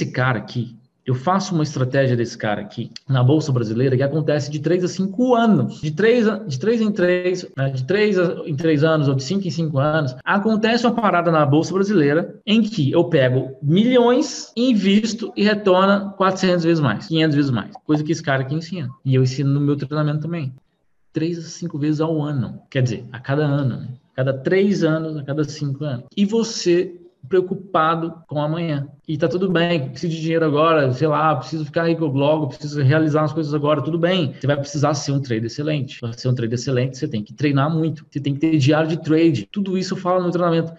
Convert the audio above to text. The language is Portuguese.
esse cara aqui, eu faço uma estratégia desse cara aqui na Bolsa Brasileira que acontece de 3 a 5 anos. De 3, a, de 3 em 3, né, de 3 em 3 anos ou de 5 em 5 anos, acontece uma parada na Bolsa Brasileira em que eu pego milhões, invisto e retorna 400 vezes mais, 500 vezes mais. Coisa que esse cara aqui ensina. E eu ensino no meu treinamento também. 3 a 5 vezes ao ano. Quer dizer, a cada ano, né? Cada 3 anos, a cada 5 anos. E você preocupado com amanhã. E tá tudo bem, preciso de dinheiro agora, sei lá, preciso ficar rico logo, preciso realizar as coisas agora, tudo bem. Você vai precisar ser um trader excelente. Para ser um trader excelente, você tem que treinar muito, você tem que ter diário de trade. Tudo isso eu falo no treinamento.